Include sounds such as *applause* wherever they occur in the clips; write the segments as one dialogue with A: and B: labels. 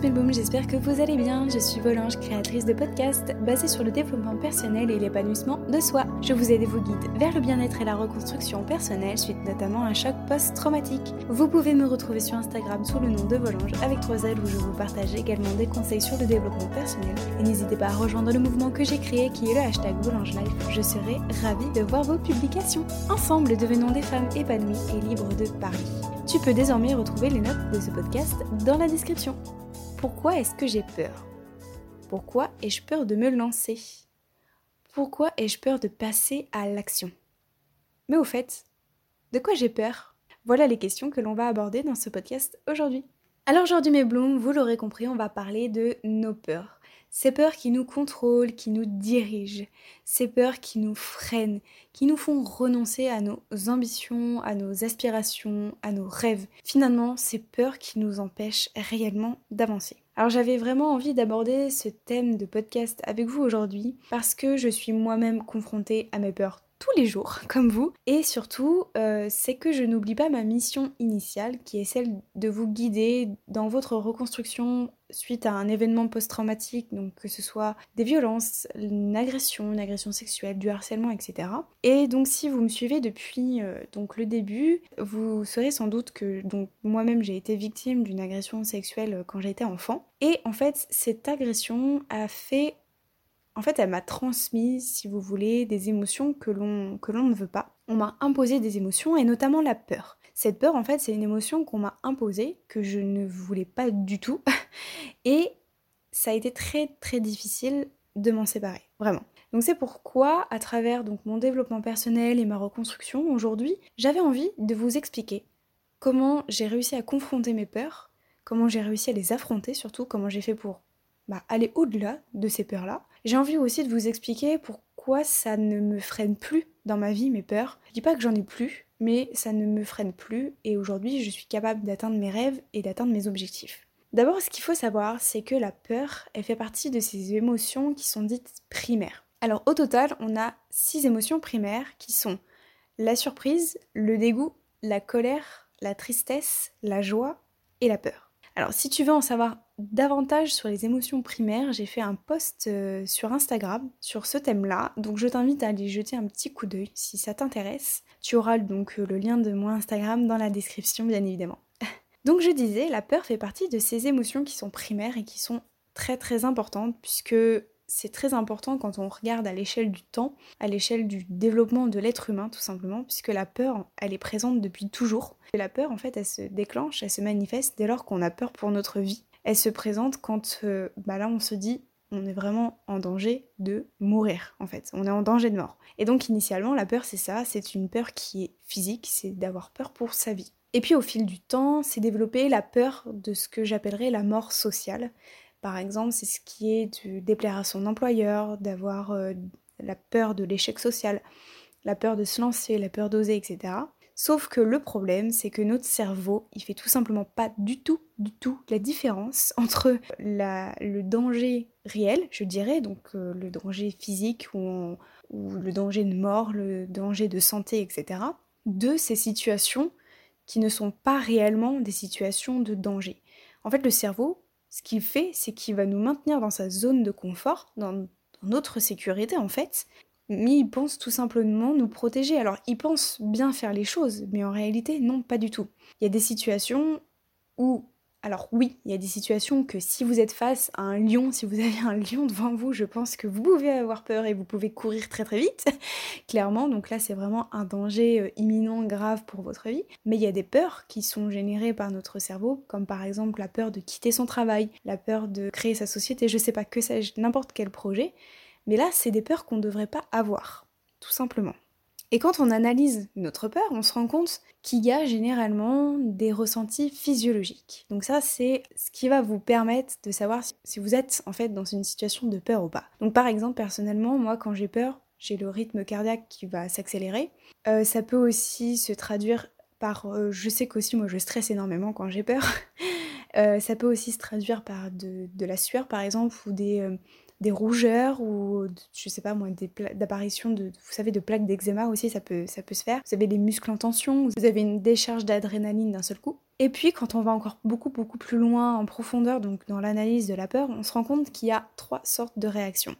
A: tous mes j'espère que vous allez bien. Je suis Volange, créatrice de podcasts basés sur le développement personnel et l'épanouissement de soi. Je vous aide et vous guide vers le bien-être et la reconstruction personnelle suite notamment à un choc post-traumatique. Vous pouvez me retrouver sur Instagram sous le nom de Volange avec 3 L où je vous partage également des conseils sur le développement personnel. Et n'hésitez pas à rejoindre le mouvement que j'ai créé qui est le hashtag Volange Life. Je serai ravie de voir vos publications. Ensemble, devenons des femmes épanouies et libres de parler. Tu peux désormais retrouver les notes de ce podcast dans la description. Pourquoi est-ce que j'ai peur? Pourquoi ai-je peur de me lancer? Pourquoi ai-je peur de passer à l'action? Mais au fait, de quoi j'ai peur? Voilà les questions que l'on va aborder dans ce podcast aujourd'hui. Alors aujourd'hui mes blooms, vous l'aurez compris, on va parler de nos peurs. Ces peurs qui nous contrôlent, qui nous dirigent, ces peurs qui nous freinent, qui nous font renoncer à nos ambitions, à nos aspirations, à nos rêves. Finalement, ces peurs qui nous empêchent réellement d'avancer. Alors j'avais vraiment envie d'aborder ce thème de podcast avec vous aujourd'hui parce que je suis moi-même confrontée à mes peurs tous les jours, *laughs* comme vous. Et surtout, euh, c'est que je n'oublie pas ma mission initiale, qui est celle de vous guider dans votre reconstruction suite à un événement post-traumatique, donc que ce soit des violences, une agression, une agression sexuelle, du harcèlement, etc. Et donc si vous me suivez depuis euh, donc le début, vous saurez sans doute que donc moi-même j'ai été victime d'une agression sexuelle euh, quand j'étais enfant. Et en fait, cette agression a fait en fait, elle m'a transmis, si vous voulez, des émotions que l'on ne veut pas. On m'a imposé des émotions et notamment la peur. Cette peur, en fait, c'est une émotion qu'on m'a imposée, que je ne voulais pas du tout. *laughs* Et ça a été très très difficile de m'en séparer, vraiment. Donc c'est pourquoi, à travers donc mon développement personnel et ma reconstruction aujourd'hui, j'avais envie de vous expliquer comment j'ai réussi à confronter mes peurs, comment j'ai réussi à les affronter, surtout comment j'ai fait pour bah, aller au-delà de ces peurs-là, j'ai envie aussi de vous expliquer pourquoi ça ne me freine plus dans ma vie, mes peurs. Je dis pas que j'en ai plus, mais ça ne me freine plus et aujourd'hui je suis capable d'atteindre mes rêves et d'atteindre mes objectifs. D'abord, ce qu'il faut savoir, c'est que la peur, elle fait partie de ces émotions qui sont dites primaires. Alors au total, on a six émotions primaires qui sont la surprise, le dégoût, la colère, la tristesse, la joie et la peur. Alors si tu veux en savoir davantage sur les émotions primaires, j'ai fait un post euh, sur Instagram sur ce thème-là, donc je t'invite à aller jeter un petit coup d'œil si ça t'intéresse. Tu auras donc euh, le lien de mon Instagram dans la description bien évidemment. *laughs* donc je disais, la peur fait partie de ces émotions qui sont primaires et qui sont très très importantes puisque c'est très important quand on regarde à l'échelle du temps, à l'échelle du développement de l'être humain tout simplement, puisque la peur, elle est présente depuis toujours. Et la peur, en fait, elle se déclenche, elle se manifeste dès lors qu'on a peur pour notre vie. Elle se présente quand, euh, bah là, on se dit, on est vraiment en danger de mourir, en fait. On est en danger de mort. Et donc, initialement, la peur, c'est ça, c'est une peur qui est physique, c'est d'avoir peur pour sa vie. Et puis, au fil du temps, c'est développer la peur de ce que j'appellerais la mort sociale. Par exemple, c'est ce qui est de déplaire à son employeur, d'avoir euh, la peur de l'échec social, la peur de se lancer, la peur d'oser, etc. Sauf que le problème, c'est que notre cerveau, il fait tout simplement pas du tout, du tout la différence *laughs* entre le danger réel, je dirais, donc euh, le danger physique ou, ou le danger de mort, le danger de santé, etc., de ces situations qui ne sont pas réellement des situations de danger. En fait, le cerveau, ce qu'il fait, c'est qu'il va nous maintenir dans sa zone de confort, dans, notre sécurité en fait, mais il pense tout simplement nous protéger. Alors il pense bien faire les choses, mais en réalité non, pas du tout. Il y a des situations où alors oui, il y a des situations que si vous êtes face à un lion, si vous *laughs* avez un lion devant vous, je pense que vous pouvez avoir peur et vous pouvez courir très très vite, *laughs* clairement. Donc là, c'est vraiment un danger euh, imminent, grave pour votre vie. Mais il y a des peurs qui sont générées par notre cerveau, comme par exemple la peur de quitter son travail, la peur de créer sa société, je sais pas que sais-je, n'importe quel projet. Mais là, c'est des peurs qu'on ne devrait pas avoir, tout simplement. Et quand on analyse notre peur, on se rend compte qu'il y a généralement des ressentis physiologiques. Donc ça, c'est ce qui va vous permettre de savoir si vous êtes en fait dans une situation de peur ou pas. Donc par exemple, personnellement, moi quand j'ai peur, j'ai le rythme cardiaque qui va s'accélérer. Euh, ça peut aussi se traduire par... Euh, je sais qu'aussi moi je stresse énormément quand j'ai peur. *laughs* Euh, ça peut aussi se traduire par de, la sueur par exemple ou des, des rougeurs ou je sais pas moi d'apparition de vous savez de plaques d'eczéma aussi ça peut ça peut se faire. Vous avez des muscles en tension, vous avez une décharge d'adrénaline d'un seul coup. Et puis quand on va encore beaucoup beaucoup plus loin en profondeur donc dans l'analyse de la peur, on se rend compte qu'il y a trois sortes de réactions.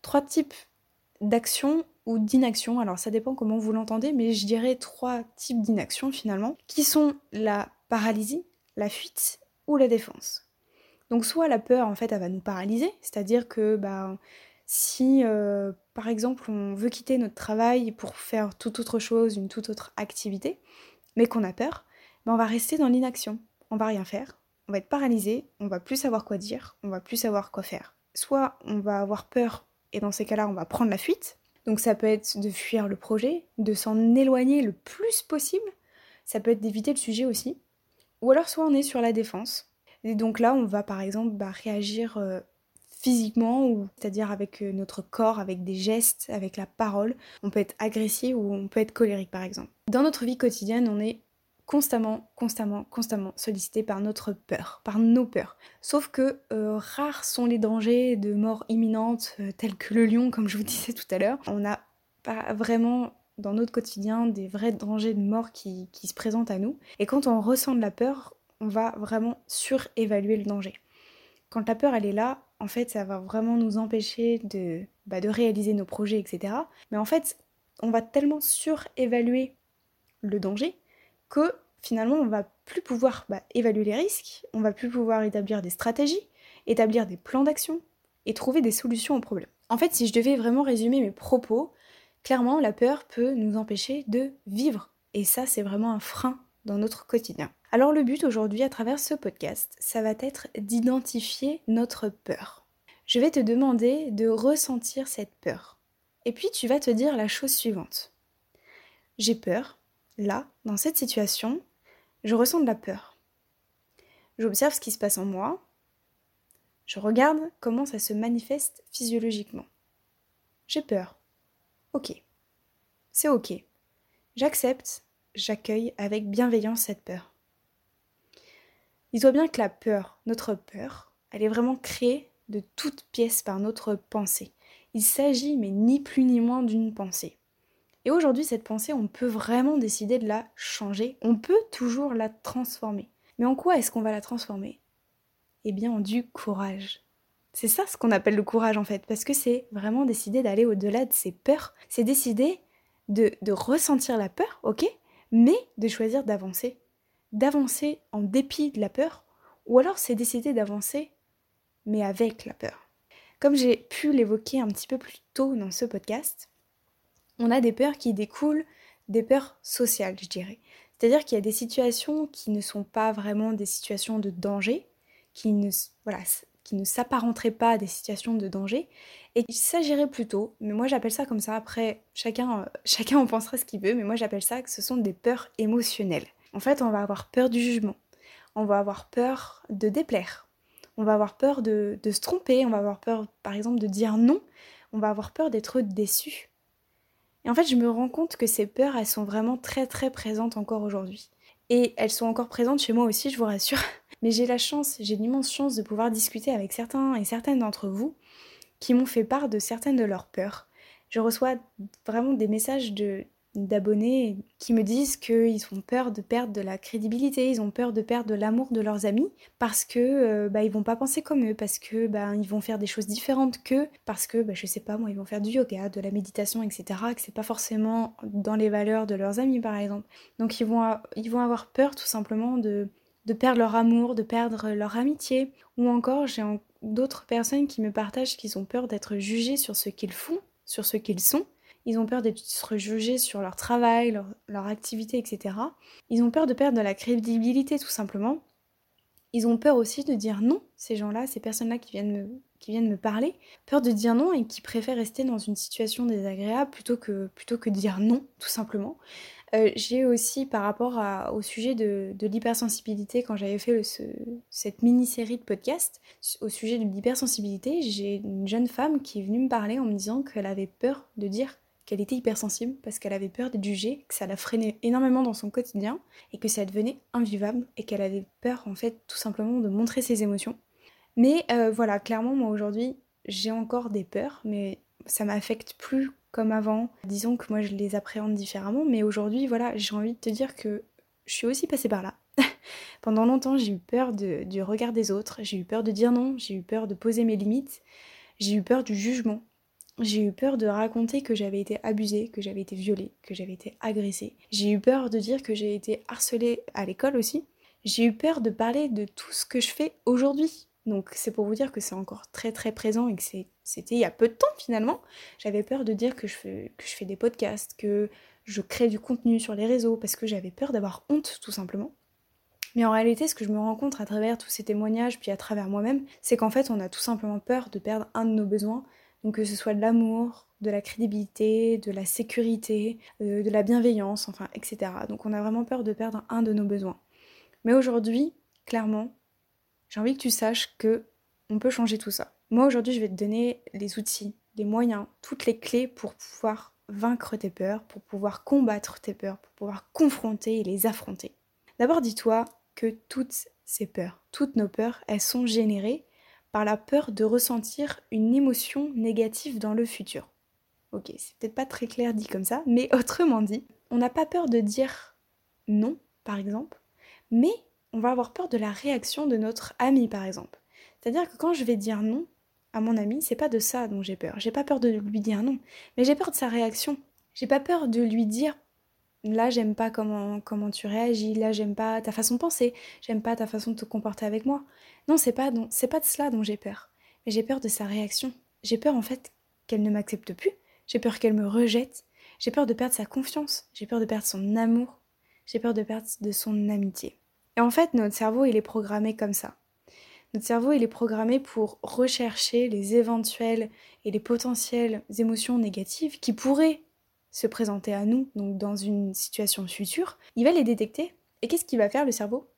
A: Trois types d'actions ou d'inaction. Alors ça dépend comment vous l'entendez, mais je dirais trois types d'inaction finalement, qui sont la paralysie, la fuite ou la défense. Donc soit la peur en fait elle va nous paralyser, c'est-à-dire que bah, si euh, par exemple on veut quitter notre travail pour faire toute autre chose, une toute autre activité, mais qu'on a peur, bah, on va rester dans l'inaction, on va rien faire, on va être paralysé, on va plus savoir quoi dire, on va plus savoir quoi faire. Soit on va avoir peur et dans ces cas-là on va prendre la fuite, donc ça peut être de fuir le projet, de s'en éloigner le plus possible, ça peut être d'éviter le sujet aussi, ou alors soit on est sur la défense. Et donc là on va par exemple bah, réagir euh, physiquement, ou c'est-à-dire avec euh, notre corps, avec des gestes, avec la parole. On peut être agressif ou on peut être colérique par exemple. Dans notre vie quotidienne on est constamment, constamment, constamment sollicité par notre peur, par nos peurs. Sauf que euh, rares sont les dangers de mort imminente, tels que le lion, comme je vous *laughs* disais tout à l'heure. On n'a pas vraiment dans notre quotidien des vrais dangers de mort qui, se présentent à nous. Et quand on ressent de la peur, on va vraiment surévaluer le danger. Quand la peur elle est là, en fait ça va vraiment nous empêcher de, bah, réaliser nos projets, etc. Mais en fait, on va tellement surévaluer le danger que finalement on va plus pouvoir bah, évaluer les risques, on va plus pouvoir établir des stratégies, établir des plans d'action et trouver des solutions aux problèmes. En fait, si je devais vraiment résumer mes propos, clairement la peur peut nous empêcher de vivre et ça c'est vraiment un frein dans notre quotidien. Alors le but aujourd'hui à travers ce podcast, ça va être d'identifier notre peur. Je vais te demander de ressentir cette peur. Et puis tu vas te dire la chose suivante. J'ai peur, Là, dans cette situation, je ressens de la peur. J'observe ce qui se passe en moi. Je regarde comment ça se manifeste physiologiquement. J'ai peur. Ok. C'est ok. J'accepte, j'accueille avec bienveillance cette peur. Dis-toi bien que la peur, notre peur, elle est vraiment créée de toutes pièces par notre pensée. Il s'agit, mais ni plus ni moins, d'une pensée. Et aujourd'hui, cette pensée, on peut vraiment décider de la changer. On peut toujours la transformer. Mais en quoi est-ce qu'on va la transformer? Eh bien, en du courage. C'est ça ce qu'on appelle le courage en fait, parce que c'est vraiment décider d'aller au-delà de ses peurs. C'est décider de, de ressentir la peur, ok, mais de choisir d'avancer. D'avancer en dépit de la peur, ou alors c'est décider d'avancer, mais avec la peur. Comme j'ai pu l'évoquer un petit peu plus tôt dans ce podcast, on a des peurs qui découlent des peurs sociales, je dirais. C'est-à-dire qu'il y a des situations qui ne sont pas vraiment des situations de danger, qui ne, voilà, ne s'apparenteraient pas à des situations de danger, et qu'il s'agirait plutôt, mais moi j'appelle ça comme ça, après chacun, euh, *laughs* chacun en pensera ce qu'il veut, mais moi j'appelle ça que ce sont des peurs émotionnelles. En fait, on va avoir peur du jugement, on va avoir peur de déplaire, on va avoir peur de, de se tromper, on va avoir peur par exemple de dire non, on va avoir peur d'être déçu, et en fait, je me rends compte que ces peurs, elles sont vraiment très très présentes encore aujourd'hui. Et elles sont encore présentes chez moi aussi, je vous rassure. Mais j'ai la chance, j'ai l'immense chance de pouvoir discuter avec certains et certaines d'entre vous qui m'ont fait part de certaines de leurs peurs. Je reçois vraiment des messages de d'abonnés qui me disent qu'ils ont peur de perdre de la crédibilité, ils ont peur de perdre de l'amour de leurs amis parce que euh, bah, ils vont pas penser comme eux, parce que bah, ils vont faire des choses différentes qu'eux, parce que bah, je sais pas moi ils vont faire du yoga, de la méditation, etc. que c'est pas forcément dans les valeurs de leurs amis par exemple. Donc ils vont, ils vont avoir peur tout simplement de, de perdre leur amour, de perdre leur amitié, ou encore j'ai d'autres personnes qui me partagent qu'ils ont peur d'être jugés sur ce qu'ils font, sur ce qu'ils sont ils ont peur d'être jugés sur leur travail, leur, activité, etc. Ils ont peur de perdre de la crédibilité tout simplement. Ils ont peur aussi de dire non, ces gens-là, ces personnes-là qui viennent me, qui viennent me parler, peur de dire non et qui préfèrent rester dans une situation désagréable plutôt que, plutôt que dire non, tout simplement. Euh, j'ai aussi par rapport au sujet de, l'hypersensibilité, quand j'avais fait cette mini-série de podcasts au sujet de l'hypersensibilité, j'ai une jeune femme qui est venue me parler en me disant qu'elle avait peur de dire qu'elle était hypersensible parce qu'elle avait peur d'être jugée, que ça la freinait énormément dans son quotidien et que ça devenait invivable et qu'elle avait peur en fait tout simplement de montrer ses émotions. Mais euh, voilà, clairement moi aujourd'hui j'ai encore des peurs, mais ça m'affecte plus comme avant. Disons que moi je les appréhende différemment, mais aujourd'hui voilà, j'ai envie de te dire que je suis aussi passée par là. *laughs* Pendant longtemps j'ai eu peur du regard des autres, j'ai eu peur de dire non, j'ai eu peur de poser mes limites, j'ai eu peur du jugement, j'ai eu peur de raconter que j'avais été abusée, que j'avais été violée, que j'avais été agressée. J'ai eu peur de dire que j'ai été harcelée à l'école aussi. J'ai eu peur de parler de tout ce que je fais aujourd'hui. Donc c'est pour vous dire que c'est encore très très présent et que c'était il y a peu de temps finalement. J'avais peur de dire que je, fais, des podcasts, que je crée du contenu sur les réseaux parce que j'avais peur d'avoir honte tout simplement. Mais en réalité, ce que je me rends compte à travers tous ces témoignages, puis à travers moi-même, c'est qu'en fait, on a tout simplement peur de perdre un de nos besoins, donc que ce soit de l'amour, de la crédibilité, de la sécurité, euh, de la bienveillance, enfin, etc. Donc on a vraiment peur de perdre un de nos besoins. Mais aujourd'hui, clairement, j'ai envie que tu saches que on peut changer tout ça. Moi aujourd'hui, je vais te donner les outils, les moyens, toutes les clés pour pouvoir vaincre tes peurs, pour pouvoir combattre tes peurs, pour pouvoir confronter et les affronter. D'abord, dis-toi que toutes ces peurs, toutes nos peurs, elles sont générées par la peur de ressentir une émotion négative dans le futur. Ok, c'est peut-être pas très clair dit comme ça, mais *laughs* autrement dit, on n'a pas peur de dire non, par exemple, mais on va avoir peur de la réaction de notre ami, par exemple. C'est-à-dire que quand je vais dire non à mon ami, c'est pas de ça dont j'ai peur. J'ai pas peur de lui dire non, mais j'ai peur de sa réaction. J'ai pas peur de lui dire là j'aime pas comment, comment tu réagis, là j'aime pas ta façon de penser, j'aime pas ta façon de te comporter avec moi. Non, c'est pas, c'est pas de cela dont j'ai peur. Mais j'ai peur de sa réaction. J'ai peur en fait qu'elle ne m'accepte plus. J'ai peur qu'elle me rejette. J'ai peur de perdre sa confiance. J'ai peur de perdre son amour. J'ai peur de perdre de son amitié. Et en fait, notre cerveau, il est programmé comme ça. Notre cerveau, il est programmé pour rechercher les éventuelles et les potentielles émotions négatives qui pourraient se présenter à nous, donc dans une situation future. Il va les détecter. Et qu'est-ce qu'il va faire, le cerveau?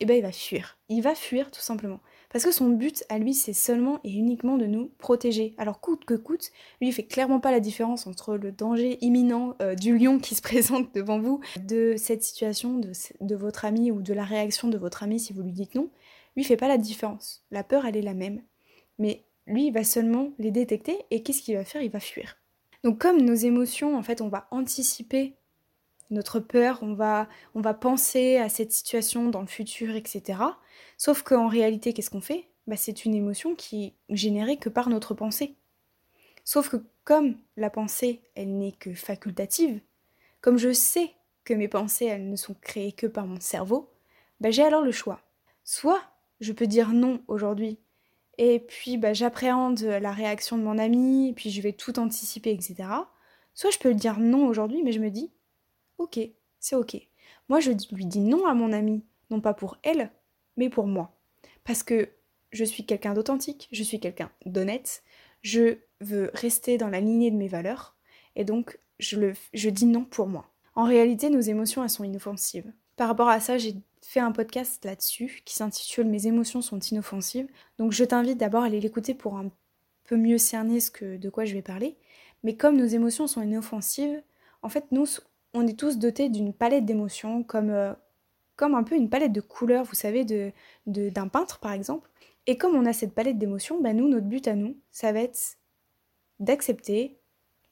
A: Eh ben il va fuir. Il va fuir tout simplement. Parce que son but à lui, c'est seulement et uniquement de nous protéger. Alors coûte que coûte, lui, il fait clairement pas la différence entre le danger imminent euh, du lion qui se *laughs* présente devant vous, de cette situation, de, votre ami ou de la réaction de votre ami si vous lui dites non. Lui, fait pas la différence. La peur, elle est la même. Mais lui, il va seulement les détecter et qu'est-ce qu'il va faire? Il va fuir. Donc comme nos émotions, en fait, on va anticiper notre peur, on va, penser à cette situation dans le futur, etc. Sauf qu'en réalité, qu'est-ce qu'on fait? Bah, C'est une émotion qui est générée que par notre pensée. Sauf que comme la pensée, elle n'est que facultative, comme je sais que mes pensées, elles ne sont créées que par mon cerveau, bah, j'ai alors le choix. Soit je peux dire non aujourd'hui, et puis bah, j'appréhende la réaction de mon ami, et puis je vais tout anticiper, etc. Soit je peux dire non aujourd'hui, mais je me dis, ok, c'est ok. Moi, je lui dis non à mon ami, non pas pour elle, mais pour moi. Parce que je suis quelqu'un d'authentique, je suis quelqu'un d'honnête, je veux rester dans la lignée de mes valeurs, et donc je, dis non pour moi. En réalité, nos émotions, elles sont inoffensives. Par rapport à ça, j'ai fait un podcast là-dessus qui s'intitule Mes émotions sont inoffensives. Donc je t'invite d'abord à aller l'écouter pour un peu mieux cerner ce de quoi je vais parler. Mais comme nos émotions sont inoffensives, en fait, nous, on est tous dotés d'une palette d'émotions, comme, euh, comme un peu une palette de couleurs, vous savez, d'un de, d'un peintre par exemple. Et comme on a cette palette d'émotions, bah nous, notre but à nous, ça va être d'accepter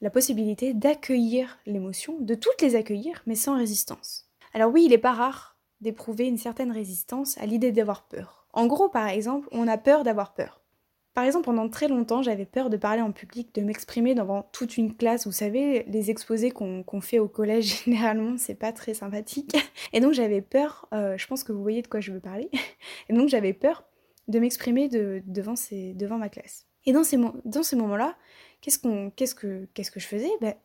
A: la possibilité d'accueillir l'émotion, de toutes les accueillir, mais sans résistance. Alors oui, il n'est pas rare d'éprouver une certaine résistance à l'idée d'avoir peur. En gros, par exemple, on a peur d'avoir peur. Par exemple, pendant très longtemps, j'avais peur de parler en public, de m'exprimer devant toute une classe. Vous savez, les exposés qu'on fait au collège, *laughs* généralement, c'est pas très sympathique. Et donc, j'avais peur, euh, je pense que vous voyez de quoi je veux parler, *laughs* et donc j'avais peur de m'exprimer devant, ma classe. Et dans ces, moments-là, qu'est-ce qu'est-ce que, qu'est-ce que je faisais? Ben,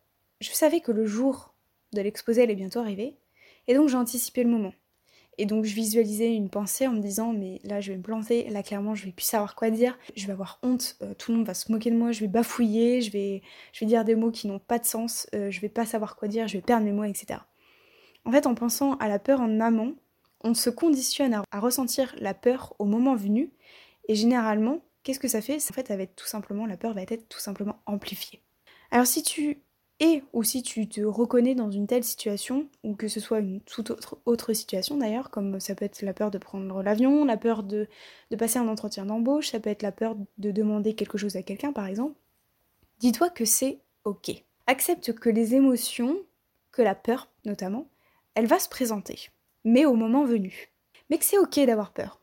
A: Je savais que le jour de l'exposé allait bientôt arriver, et donc j'ai anticipé le moment. Et donc je visualisais une pensée en me disant mais là je vais me planter, là clairement je vais plus savoir quoi dire, je vais avoir honte, euh, tout le monde va se moquer de moi, je vais bafouiller, je vais, je vais dire des mots qui n'ont pas de sens, euh, je vais pas savoir quoi dire, je vais perdre mes mots, etc. En fait en pensant à la peur en amont, on se conditionne à, ressentir la peur au moment venu. Et généralement qu'est-ce que ça fait? En fait, ça va être tout simplement, la peur va être tout simplement amplifiée. Alors si tu et ou si tu te reconnais dans une telle situation, ou que ce soit une toute autre, situation d'ailleurs, comme ça peut être la peur de prendre l'avion, la peur de, de passer un entretien d'embauche, ça peut être la peur de demander quelque chose à quelqu'un par exemple, dis-toi que c'est ok. Accepte que les émotions, que la peur notamment, elle va se présenter, mais au moment venu. Mais que c'est ok d'avoir peur.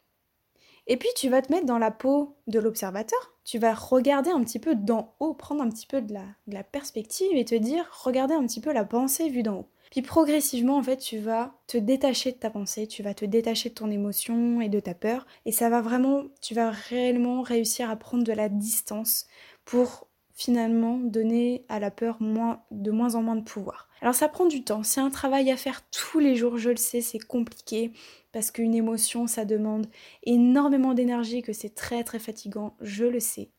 A: Et puis tu vas te mettre dans la peau de l'observateur, tu vas regarder un petit peu d'en haut, prendre un petit peu de la, perspective et te dire, regarder un petit peu la pensée vue d'en haut. Puis progressivement, en fait, tu vas te détacher de ta pensée, tu vas te détacher de ton émotion et de ta peur, et ça va vraiment, tu vas réellement réussir à prendre de la distance pour finalement donner à la peur de moins en moins de pouvoir. Alors ça prend du temps, c'est un travail à faire tous les jours, je le sais, c'est compliqué parce qu'une émotion ça demande énormément d'énergie, que c'est très très fatigant, je le sais.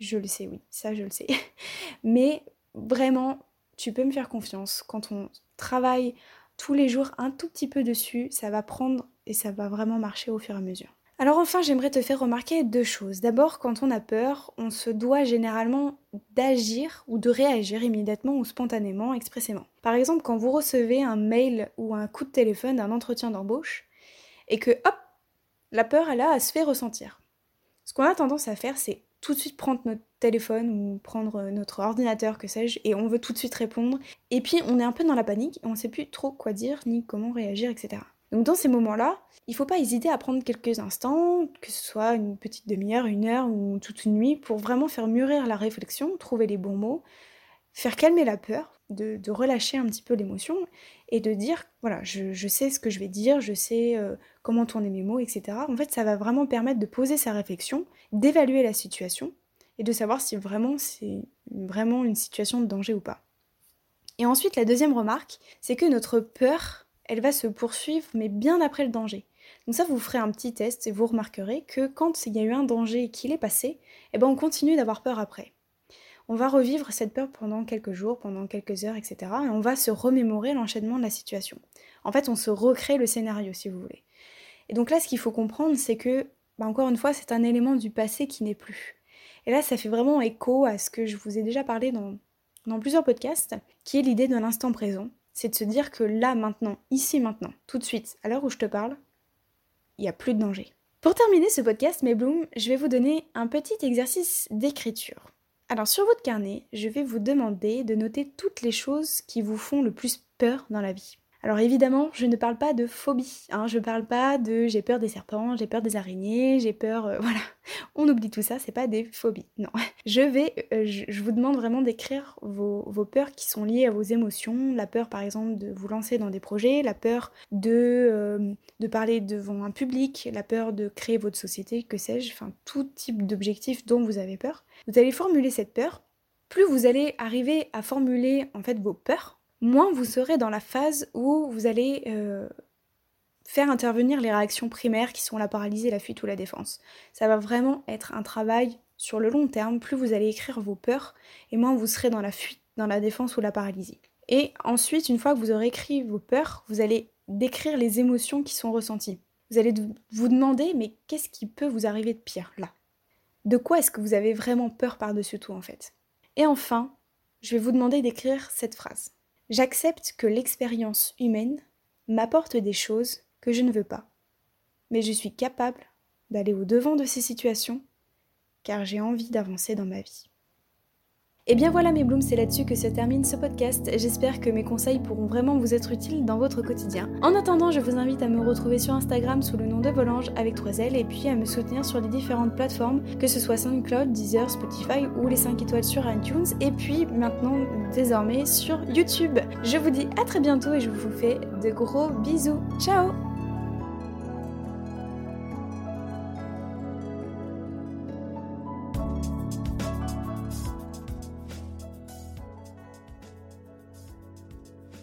A: Je le sais, oui, ça je le sais. *laughs* Mais vraiment, tu peux me faire confiance, quand on travaille tous les jours un tout petit peu dessus, ça va prendre et ça va vraiment marcher au fur et à mesure. Alors enfin, j'aimerais te faire remarquer deux choses. D'abord, quand on a peur, on se doit généralement d'agir ou de réagir immédiatement ou spontanément, expressément. Par exemple, quand vous recevez un mail ou un coup de téléphone d'un entretien d'embauche, et que hop, la peur, elle a à se faire ressentir. Ce qu'on a tendance à faire, c'est tout de suite prendre notre téléphone ou prendre notre ordinateur, que sais-je, et on veut tout de suite répondre. Et puis on est un peu dans la panique on sait plus trop quoi dire ni comment réagir, etc. Donc dans ces moments-là, il ne faut pas hésiter à prendre quelques instants, que ce soit une petite demi-heure, une heure ou toute une nuit, pour vraiment faire mûrir la réflexion, trouver les bons mots, faire calmer la peur, de, relâcher un petit peu l'émotion et de dire, voilà, je, sais ce que je vais dire, je sais euh, comment tourner mes mots, etc. En fait, ça va vraiment permettre de poser sa réflexion, d'évaluer la situation et de savoir si vraiment c'est vraiment une situation de danger ou pas. Et ensuite, la deuxième remarque, c'est que notre peur elle va se poursuivre, mais bien après le danger. Donc ça, vous ferez un petit test et vous remarquerez que quand il y a eu un danger et qu'il est passé, eh ben on continue d'avoir peur après. On va revivre cette peur pendant quelques jours, pendant quelques heures, etc. Et on va se remémorer l'enchaînement de la situation. En fait, on se recrée le scénario, si vous voulez. Et donc là, ce qu'il faut comprendre, c'est que, bah, encore une fois, c'est un élément du passé qui n'est plus. Et là, ça fait vraiment écho à ce que je vous ai déjà parlé dans, dans plusieurs podcasts, qui est l'idée de l'instant présent c'est de se dire que là, maintenant, ici, maintenant, tout de suite, à l'heure où je te parle, il n'y a plus de danger. Pour terminer ce podcast, mes blooms, je vais vous donner un petit exercice d'écriture. Alors sur votre carnet, je vais vous demander de noter toutes les choses qui vous font le plus peur dans la vie. Alors évidemment, je ne parle pas de phobie, hein, je parle pas de j'ai peur des serpents, j'ai peur des araignées, j'ai peur... Euh, *laughs* voilà, on oublie tout ça, c'est pas des phobies, non. *laughs* Je vais, euh, je, vous demande vraiment d'écrire vos, peurs qui sont liées à vos émotions, la peur par exemple de vous lancer dans des projets, la peur de, euh, de parler devant un public, la peur de créer votre société, que sais-je, enfin tout type d'objectif dont vous avez peur. Vous allez formuler cette peur, plus vous allez arriver à formuler en fait vos peurs, moins vous serez dans la phase où vous allez euh, faire intervenir les réactions primaires qui sont la paralysie, la fuite ou la défense. Ça va vraiment être un travail sur le long terme. Plus vous allez écrire vos peurs, et moins vous serez dans la fuite, dans la défense ou la paralysie. Et ensuite, une fois que vous aurez écrit vos peurs, vous allez décrire les émotions qui sont ressenties. Vous allez vous demander, mais qu'est-ce qui peut vous arriver de pire là? De quoi est-ce que vous avez vraiment peur par-dessus tout en fait? Et enfin, je vais vous demander d'écrire cette phrase. J'accepte que l'expérience humaine m'apporte des choses que je ne veux pas, mais je suis capable d'aller au-devant de ces situations car j'ai envie d'avancer dans ma vie. Et bien voilà mes blooms, c'est là-dessus que se termine ce podcast. J'espère que mes conseils pourront vraiment vous être utiles dans votre quotidien. En attendant, je vous invite à me retrouver sur Instagram sous le nom de Volange avec 3 L et puis à me soutenir sur les différentes plateformes, que ce soit SoundCloud, Deezer, Spotify ou les 5 étoiles sur iTunes et puis maintenant désormais sur YouTube. Je vous dis à très bientôt et je vous fais de gros bisous. Ciao